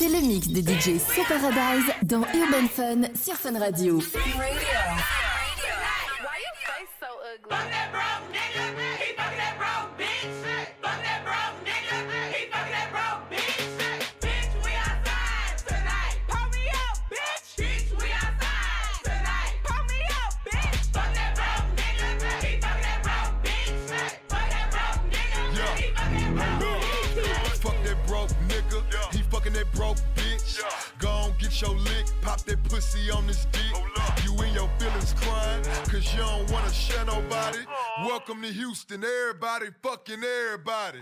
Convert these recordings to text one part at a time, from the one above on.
C'est le mix de DJ So Paradise dans Urban Fun sur Fun Radio. Your lick, pop that pussy on this dick. You in your feelings crying, cause you don't wanna share nobody. Welcome to Houston, everybody fucking everybody.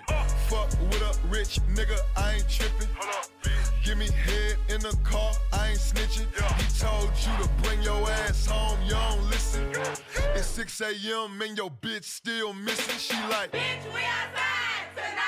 Fuck with a rich nigga, I ain't tripping. Give me head in the car, I ain't snitching. He told you to bring your ass home, you don't listen. It's 6 a.m. and your bitch still missing. She like, Bitch, we outside tonight.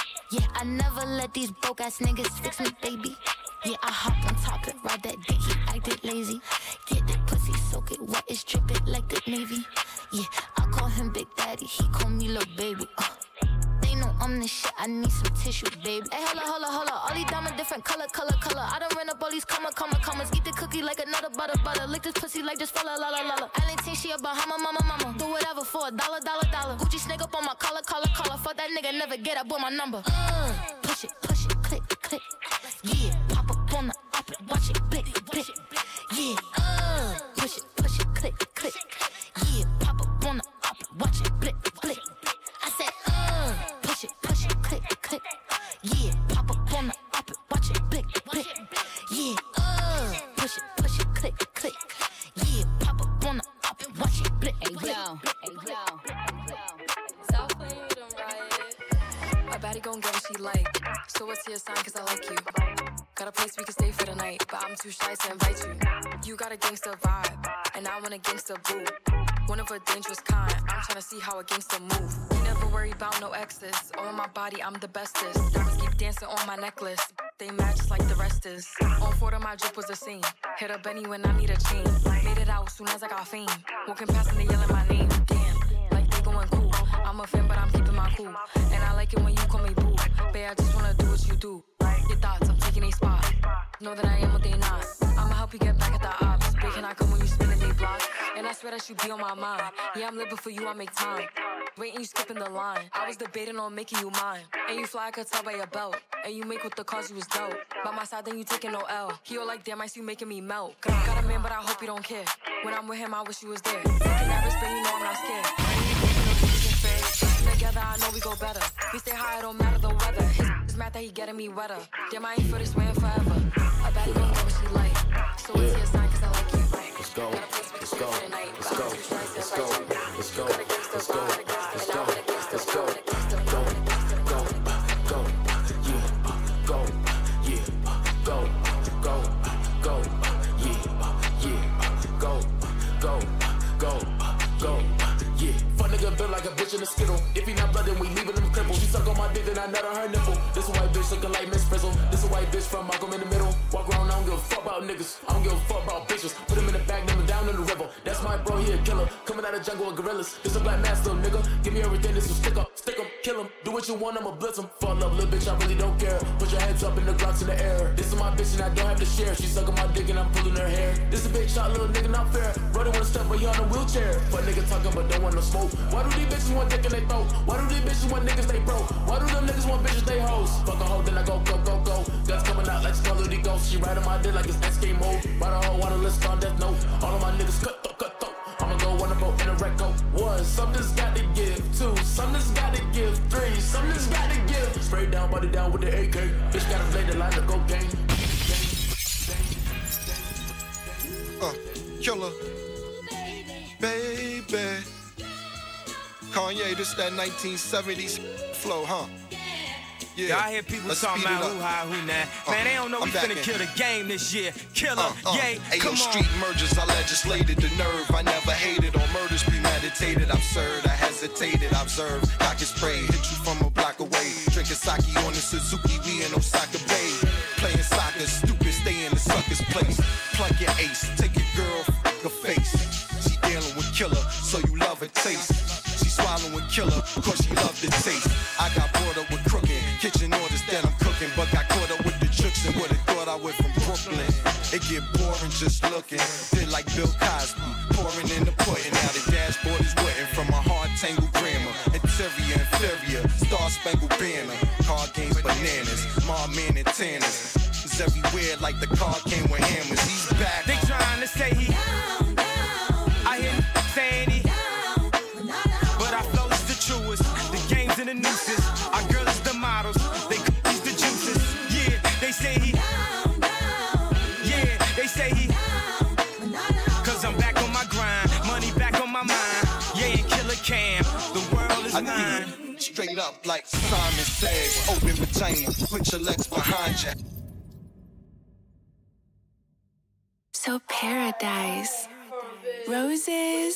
Yeah, I never let these broke ass niggas fix me, baby. Yeah, I hop on top and ride that dick, he acted lazy. Get that pussy, soak it wet, it's dripping like the Navy. Yeah, I call him Big Daddy, he call me little baby. Uh. I'm the shit, I need some tissue, baby. Hey, holla, holla, holla. All these diamonds different color, color, color. I done ran up all these comma, comma, commas. Eat the cookie like another butter, butter. Lick this pussy like just fella, la, la, la, la. Think she a Bahama, mama, mama. Do whatever for a dollar, dollar, dollar. Gucci snake up on my collar, collar, collar. Fuck that nigga, never get up with my number. Uh, push it, push it, click, click. Yeah, too shy to invite you. You got a gangster vibe, and I want a gangster boo. One of a dangerous kind. I'm tryna see how a gangster move. You never worry about no exes. On my body, I'm the bestest. Diamonds keep dancing on my necklace. They match like the rest is. On four of my drip was a scene. Hit a Benny when I need a chain. Made it out soon as I got fame. Walking past and they yelling my name. I'm a fan, but I'm keeping my cool. And I like it when you call me boo. Babe, I just wanna do what you do. Your thoughts, I'm taking a spot. Know that I am what they not. I'ma help you get back at the ops. Babe, can I come when you spinning they block? And I swear that you be on my mind. Yeah, I'm living for you, I make time. Waiting, you skipping the line. I was debating on making you mine. And you fly, I could tell by your belt. And you make with the cause you was dope. By my side, then you taking no L. He all like, damn, I see you making me melt. Got a man, but I hope you don't care. When I'm with him, I wish you was there. Taking that risk, you know I'm not scared. I know we go better. We stay high, it don't matter the weather. Is mad that he getting me wetter. Damn, I ain't for this way forever. A baddie gon' get what she like. So it's your sign, cause I like you. Let's go. Let's go. Let's go. Let's go. Let's go. Let's go. Let's go. Let's go. Go. Go. If he not blood, then we leaving him crippled. She suck on my dick, then I nut on her nipple. This a white bitch looking like Miss Frizzle. This a white bitch from Malcolm in the middle. Walk around, I don't give a fuck about niggas. I don't give a fuck about bitches. Put him in the Bro, he a killer. Coming out of jungle with gorillas. This a black master, nigga. Give me everything, this will stick up, stick him, kill him. Do what you want, I'ma blitz him. Fall up, little bitch, I really don't care. Put your hands up in the glocks in the air. This is my bitch and I don't have to share. She sucking my dick and I'm pulling her hair. This a big shot, little nigga, not fair. Brother wanna step, but he on a wheelchair. But nigga talking, but don't want no smoke. Why do these bitches want dick in they throat? Why do these bitches want niggas they broke? Why do them niggas want bitches they hoes? Fuck a hoe, then I go, go, go, go. Guns coming out like Scarlet Ghost. She riding my dick like it's SK mode. Ride a hoe, wanna list on death note. All of my niggas cut. A go. One, something's got to give. Two, something's got to give. Three, something's got to give. Spray down, body down with the AK. Bitch got a blade the line go gang. Uh, killer. Baby. Kanye, this that 1970s flow, huh? Yeah, I hear people Let's talking about who high, who not. Uh, Man, they don't know I'm we finna in. kill the game this year. Killer, Uh, uh. yay, Ayo, come on. street mergers, I legislated the nerve. I never hated on murders premeditated. Absurd, I hesitated, observed. Cock and spray, hit you from a block away. Drinking sake on the Suzuki, we in Osaka Bay. Playing soccer, stupid, stay in the sucker's place. Plug your ace, take your girl, f her face. She dealing with killer, so you love her taste. She swallowing killer, cause she love the taste. I got bored up with kitchen orders that I'm cooking, but got caught up with the tricks and would've thought I went from Brooklyn. It get boring just looking, did like Bill Cosby, pouring in the pudding. Now the dashboard is wetting from a hard tangle grammar. Interior, inferior, star spangled banner. Card games, bananas, my man and tanners. It's everywhere like the car came with hammers. He's back. Like Simon says. Open vagina, put your legs behind you. So paradise. Roses.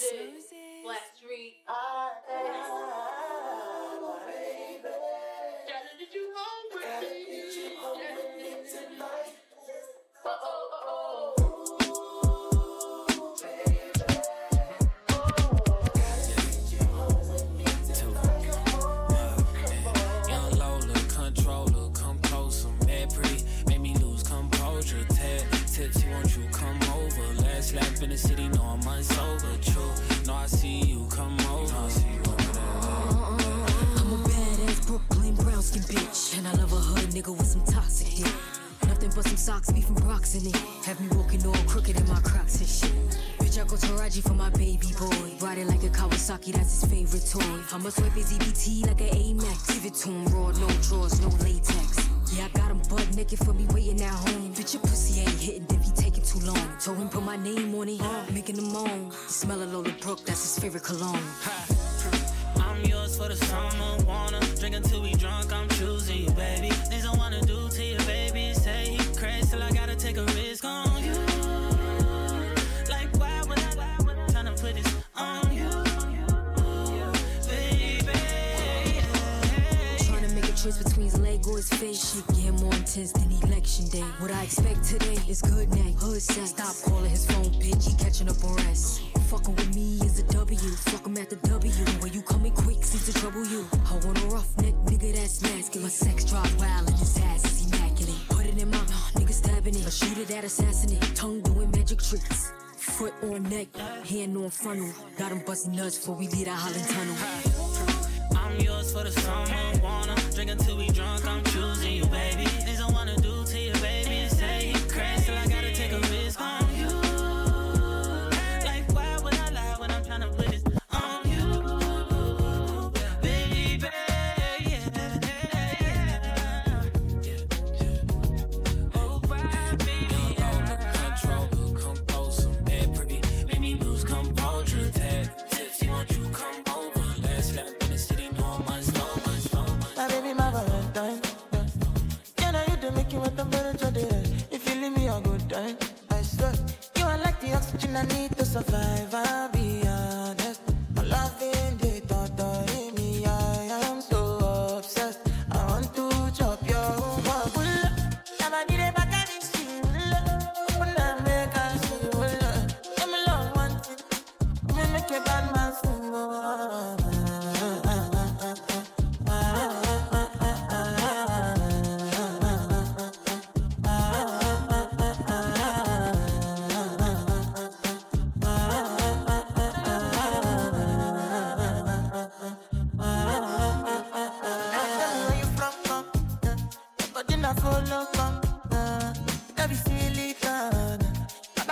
Nigga with some toxic hit. Nothing but some socks, beef and Brox in it. Eh? Have me walking all crooked in my crocs and shit. Bitch, I go Taraji for my baby boy. Riding like a Kawasaki, that's his favorite toy. I'ma swipe his EBT like an Amex. Give it to him raw, no drawers, no latex. Yeah, I got him butt naked for me waiting at home. Bitch, your pussy ain't hitting if he taking too long. Told him put my name on it, making him moan. The smell of Lola Brooke, that's his favorite cologne. I'm yours for the summer, wanna drink until we between his leg or his face. Shit getting more intense than election day. What I expect today is good night, hood sex. Stop calling his phone, bitch. He catching up on rest. Fucking with me is a W. Fuck him at the W. When you coming quick, seems to trouble you. I want a rough neck, nigga that's masculine. Sex drive wild and his ass is immaculate. Put it in my mouth, nigga stabbing it. A shooter that assassinate. Tongue doing magic tricks. Foot on neck, hand on frontal. Got him busting nuts before we leave the Holland Tunnel. I'm yours for the summer, wanna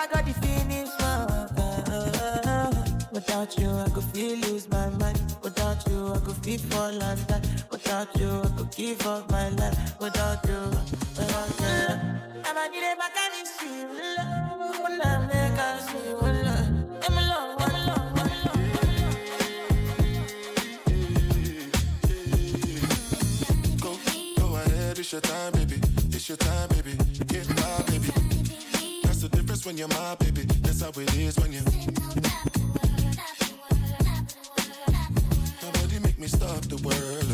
I got the finish marker. Without you, I could feel lose my mind. Without you, I could feel fall under. Without you, I could give up my life. Without you, without you. And I need a back and it's you. When I make us feel love. I'm alone, one love. It's your time, baby. It's your time, baby. Get my baby when you're my baby. That's how it is when you. Nobody make me stop the world.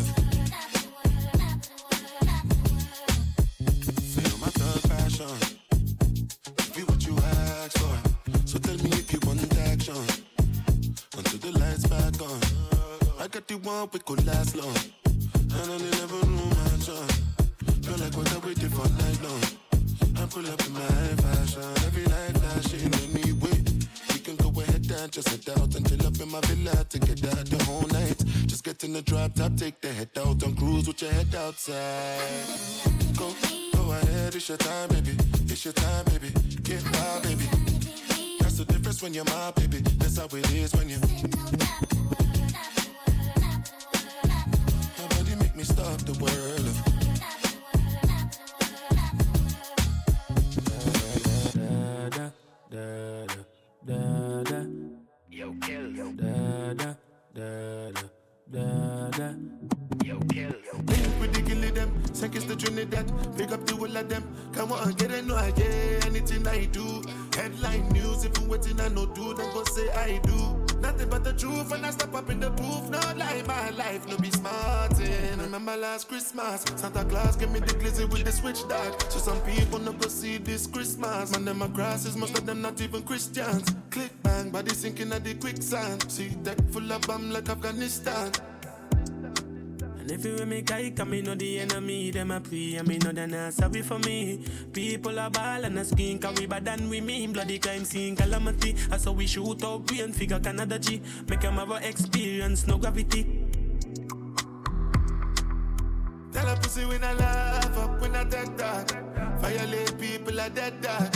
Feel my thug passion. Be what you ask for. So tell me if you want action. Until the lights back on. I got the one we could last long. And I never knew my son. Feel like what I waited for night long. Pull up in my fashion. Every night flashing wait. We can go ahead and just head out until up in my villa to get out the whole night. Just get in the drop top, take the head out and cruise with your head outside. Go, go ahead, it's your time, baby. It's your time, baby. Get wild, baby. That's the difference when you're my baby. That's how it is when you. Nobody make me stop the world. Da, da, da, da. Yo, kill. Da, da, da, da, da, da. Yo, kill. Link with the gilly them, seconds to Trinidad. Pick up the whole of them. Come on, get it, no, I get anything I do. Headline news, if you waiting, I no do, then go say I do. Nothing but the truth, and I step up in the booth. No lie, my life, no be smarting. Remember last Christmas, Santa Claus gave me the glizzy with the switch dog. So some people no see this Christmas. Man, them grasses, most of them not even Christians. Click bang, body sinking at the quicksand. See deck full of bomb like Afghanistan. And if you make I come, me know the enemy, them a pray, and me know they not sorry for me. People are ball and a skin, cause we bad than we mean. Bloody crime scene, calamity. I saw we shoot out brain, figure Canada G. Make them have a experience, no gravity. Tell a pussy when I laugh up when I dead dog. Violate people are dead dog.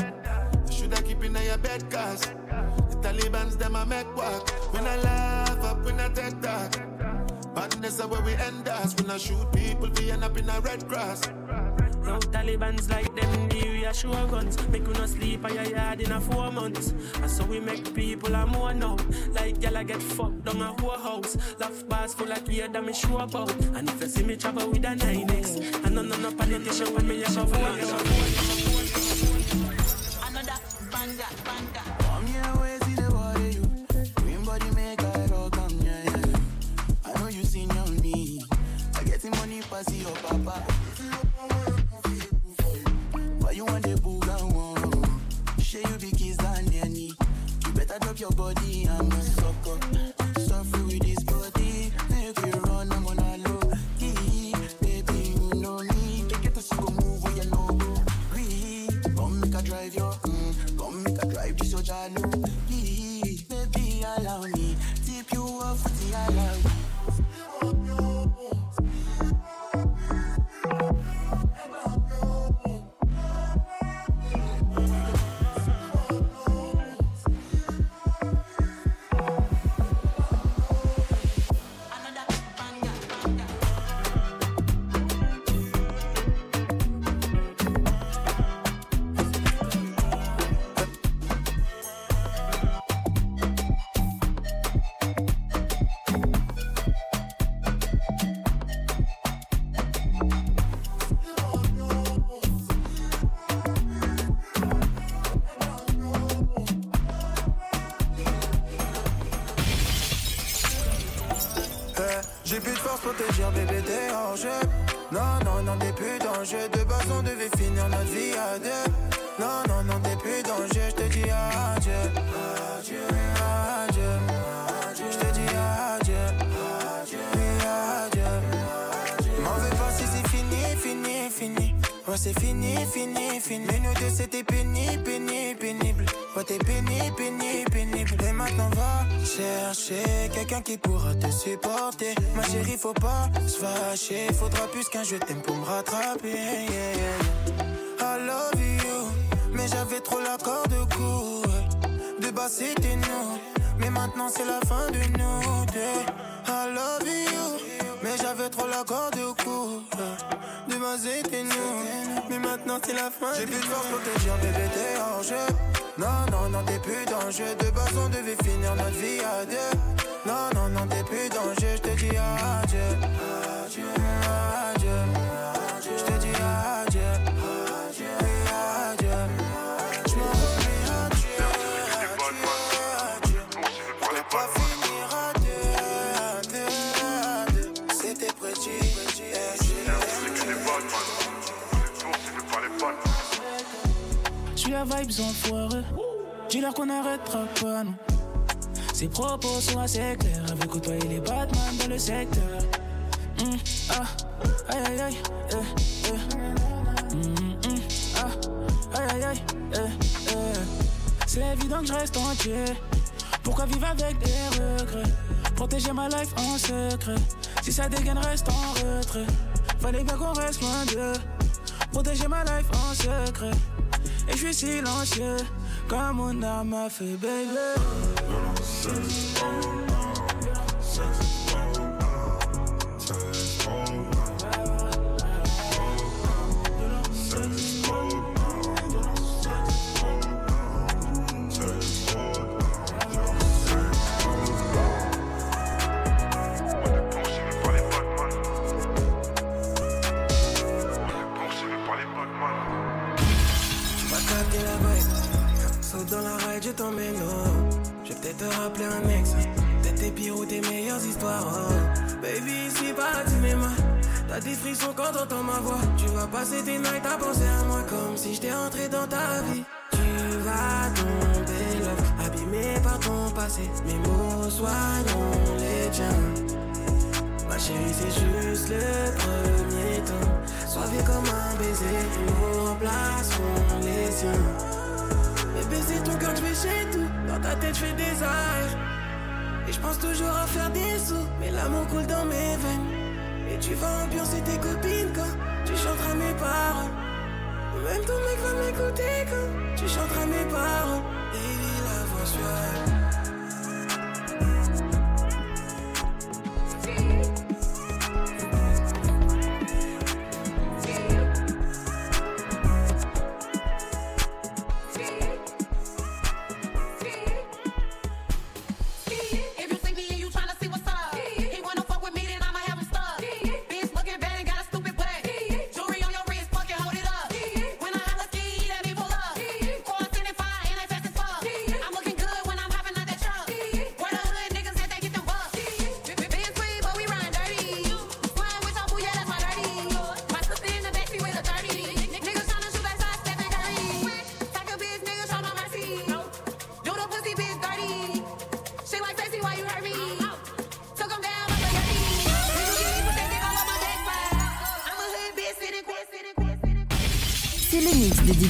Should I keep in your bed cause the Taliban's them a make walk. When I laugh up when I dead dog. Badness are where we end us. When I shoot people, we end up in a red grass. Now Taliban's like them new sure guns. Make you no sleep at your yard in a four months. And so we make people a more now. Like y'all get fucked down a whole house. Laugh bars full of gear that me sure about. And if you see me travel with a 9X, and no no no politician when me a shovel. Your body, I'm J'ai plus de force pour te dire bébé t'es jeu. Non non non t'es plus dangereux De base on devait finir notre vie à deux. Non non non t'es plus dangereux Je te dis adieu. Adieu. Adieu. Je te dis adieu. Oui, adieu. M'en veux pas si c'est fini fini fini. Ouais c'est fini fini fini. Mais nous deux c'était pénible pénible pénible Ouais t'es pénible pénible pénible Et maintenant va chercher quelqu'un qui pourra te supporter. Ma chérie faut pas se fâcher. Faudra plus qu'un je t'aime pour me rattraper yeah. I love you Mais j'avais trop la corde court De bas c'était nous Mais maintenant c'est la fin de nous deux. I love you Mais j'avais trop la corde court De bas c'était nous. Mais maintenant c'est la fin J'ai plus de force pour te dire bébé t'es hors jeu. Non non non t'es plus dangereux De base on devait finir notre vie à deux. Non non non t'es plus dangereux Je te dis adieu Adieu. Adieu s'arrêtera pas, non. Ses propos sont assez clairs. avec veut côtoyer les Batman dans le secteur. C'est évident que je reste entier. Pourquoi vivre avec des regrets? Protéger ma life en secret. Si ça dégaine, reste en retrait. Fallait bien qu'on reste loin d'eux. Protéger ma life en secret. Et je suis silencieux. Comme on a m'a fait, baby.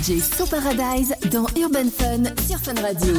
DJ So Paradise dans Urban Fun sur Fun Radio.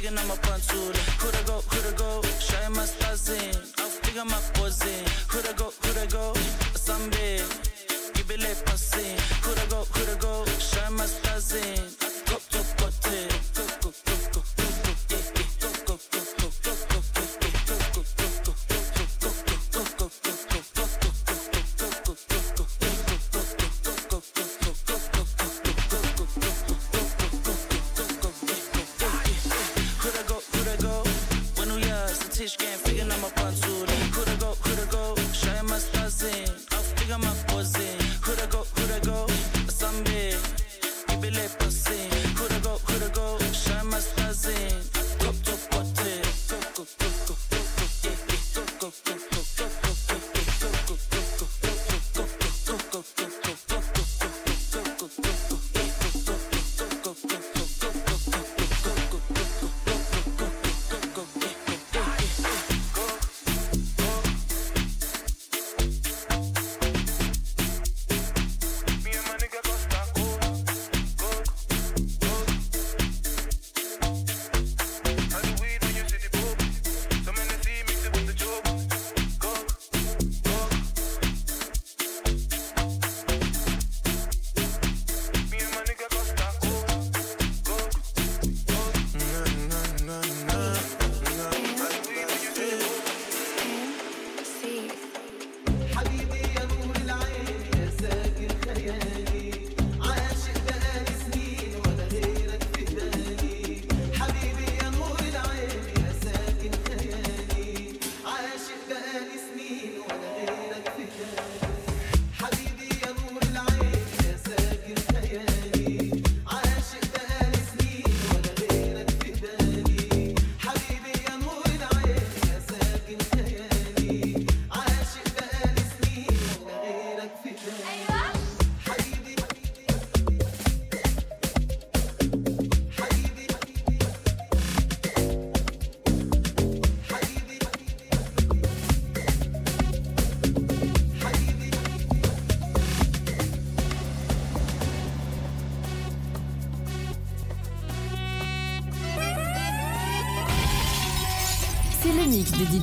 Diga na minha pantura Could I go, could I go Shai mas tazin Auf diga ma pozin Could I go, could go Sambe Gibele pasin go, could go Shai mas tazin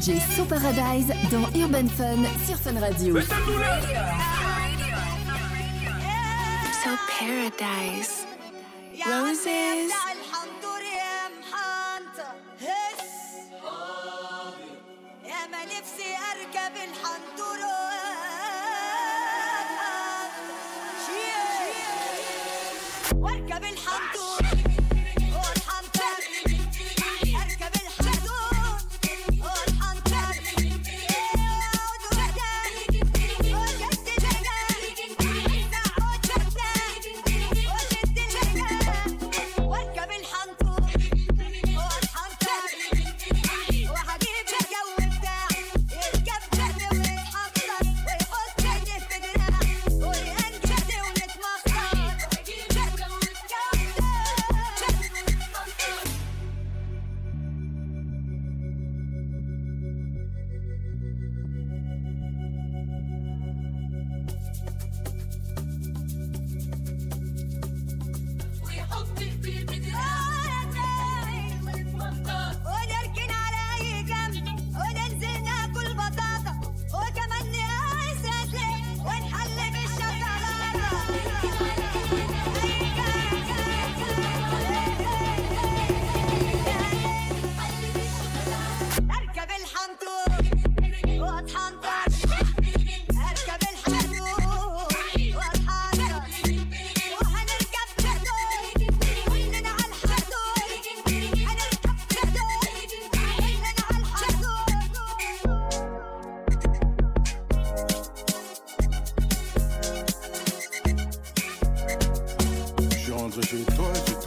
DJ So Paradise dans Urban Fun sur Fun Radio. So paradise. Roses.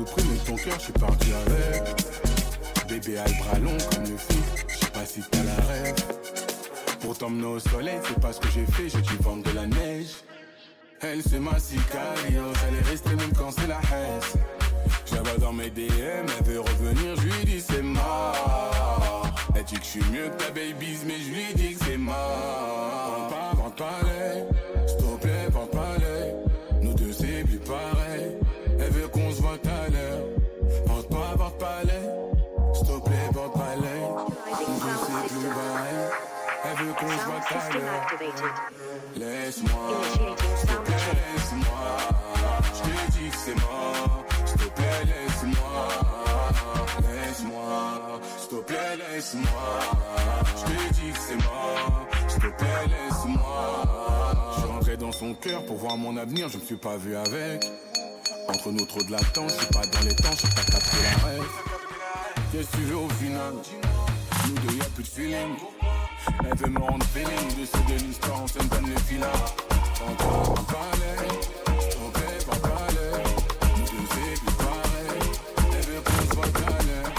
Je suis parti avec. Bébé a le bras long comme le fil, je sais pas si t'as la rêve. Pour t'emmener au soleil, c'est pas ce que j'ai fait, j'ai dû vendre de la neige. Elle, c'est ma sicario, elle est restée même quand c'est la haine. Vois dans mes DM, elle veut revenir, je lui dis c'est mort. Elle dit que je suis mieux que ta babies, mais je lui dis que c'est mort. Vente pas, vente pas l'œil, s'il te plaît, vente pas l'œil. Nous deux c'est plus pareil, Laisse-moi, plaît, laisse-moi. Je te dis que c'est mort, s'il te plaît, laisse-moi. Laisse-moi, s'il te plaît, laisse-moi. Je te dis que c'est mort, s'il te plaît, laisse-moi. Je suis rentré dans son cœur pour voir mon avenir, je me suis pas vu avec. Entre nous trop de latence, je suis pas dans les temps, je pas capté la rêve. Qu'est-ce que tu veux au final? Nous deux y'a plus de feeling. Elle veut me rendre feeling, de ce de l'histoire, on se donne le filat. Encore un palais, te plaît, pas palais. Nous deux plus pareil, elle veut qu'on se voit l'heure.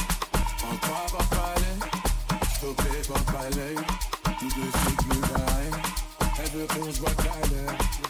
Encore un palais, te plaît, pas palais. Nous deux plus pareil, elle veut qu'on se voit tout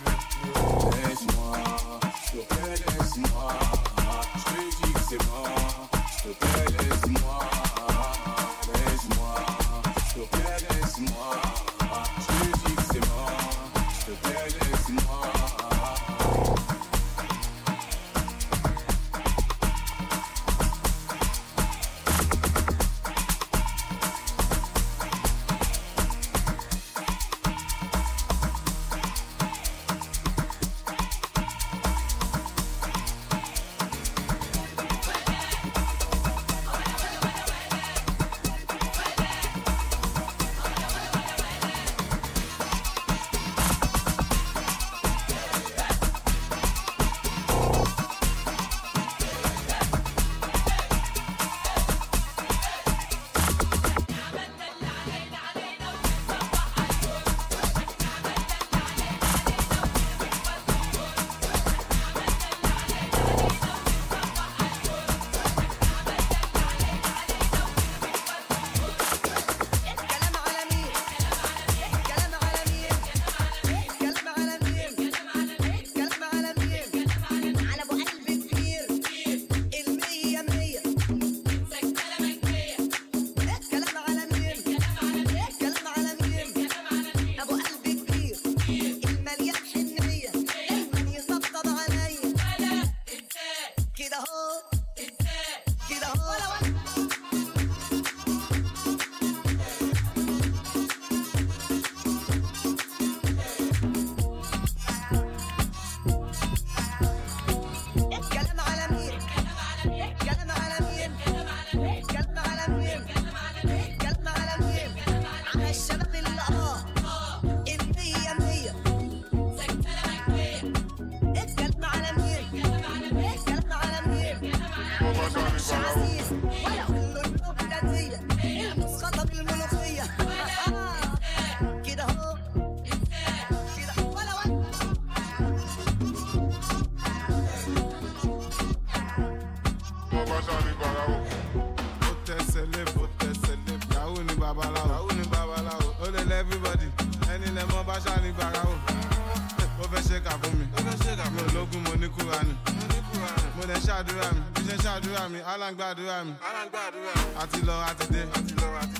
àti lọ àti dé.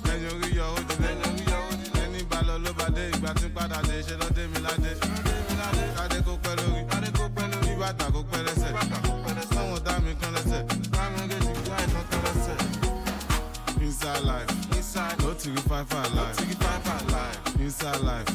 Lẹ́yìn orí yọ ó ló bá dé ìgbà tí padà ṣe mi kádé kó pẹ́ lórí. Kó pẹ́ lẹ́sẹ̀. Dá mi kán lẹ́sẹ̀. Kán lẹ́sẹ̀. inside life. To the five five life. Inside life.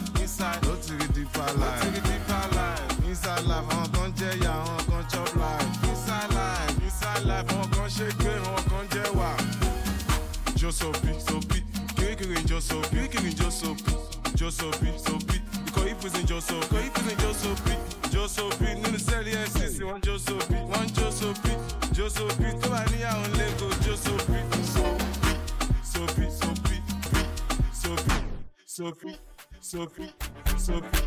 Sophie, Sophie, Sophie.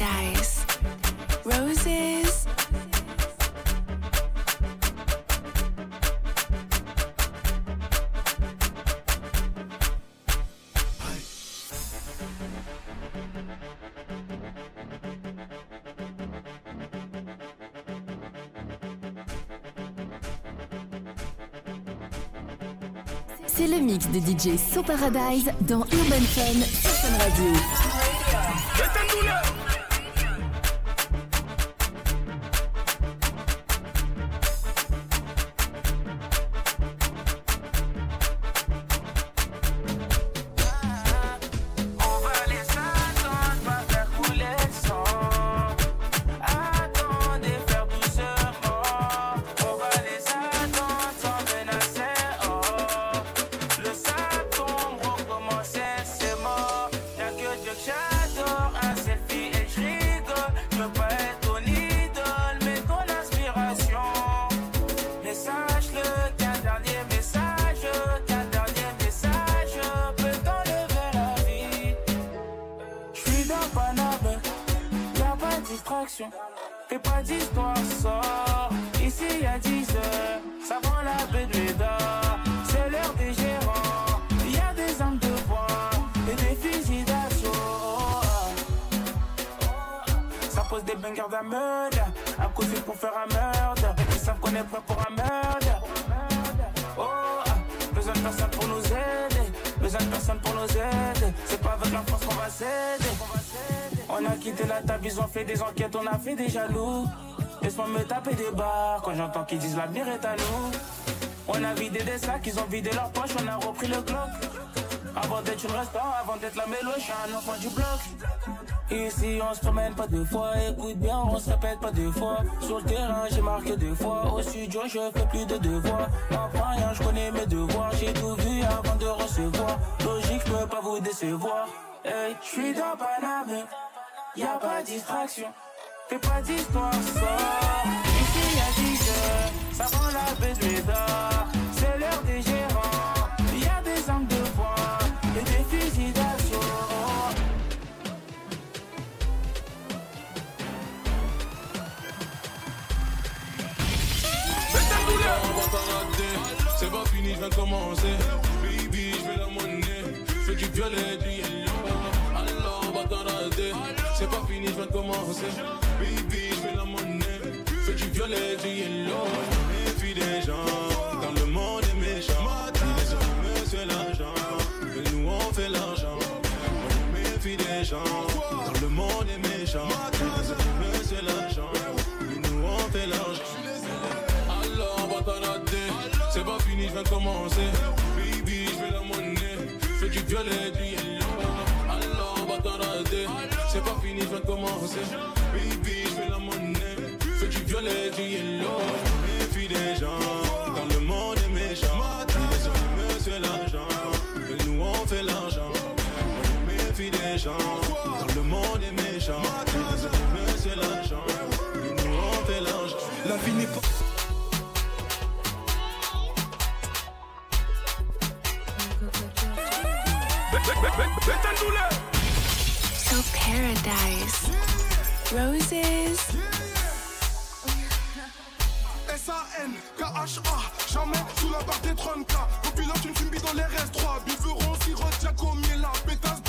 Paradise. Roses. C'est le mix de DJ So Paradise dans Urban Fun sur Fun Radio. Pour faire un meurtre. Ils savent qu'on est prêt pour un meurtre. Oh, ah, besoin de personne pour nous aider. Besoin de personne pour nous aider. C'est pas avec la force qu'on va s'aider. On a quitté la table, ils ont fait des enquêtes, on a fait des jaloux. Laisse-moi me taper des barres quand j'entends qu'ils disent l'avenir est à nous. On a vidé des sacs, ils ont vidé leurs poches, on a repris le Glock. Avant d'être une restaurant, avant d'être la mélo, je suis un enfant du bloc. Ici on se promène pas deux fois, écoute bien, on se répète pas deux fois. Sur le terrain j'ai marqué deux fois, au studio je fais plus de devoirs. M'apprends rien, je connais mes devoirs, j'ai tout vu avant de recevoir. Logique, je peux pas vous décevoir. Hey, je suis dans Paname, y a pas distraction. Fais pas d'histoire, sort. Ici y'a 10 heures, ça prend la l'Eda. C'est l'heure des gérants, y a des armes de C'est pas fini, je de commencer. Baby, je vais la monnaie, fais du violet, du yellow. Alors va t'arrêter, c'est pas fini, je de commencer. Baby, je vais la monnaie, fais du violet, du yellow. Méfie des gens, dans le monde est méchant. Les c'est l'argent, mais nous on fait l'argent. Méfie des gens, dans le monde est méchant. je viens commencer. Baby, je veux la monnaie. Fais du violet, du yellow. Alors, va t'en rater. C'est pas fini, je viens commencer. Baby, je veux la monnaie. Fais du violet, du yellow. Méfie des gens. Dans le monde est méchant. Les hommes, c'est l'argent. Et nous, on fait l'argent. Méfie des gens. Dans le monde est méchant. Les hommes, c'est l'argent. Et nous, on fait l'argent. La vie n'est pas So paradise. Roses. S-A-N, K-H-A, jamais sous la barre des 30K. Copilote une fumée dans les RS3. Biveron, sirote, Giacomiela, pétasse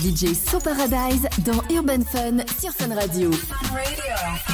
DJ So Paradise dans Urban Fun sur Fun Radio. Radio.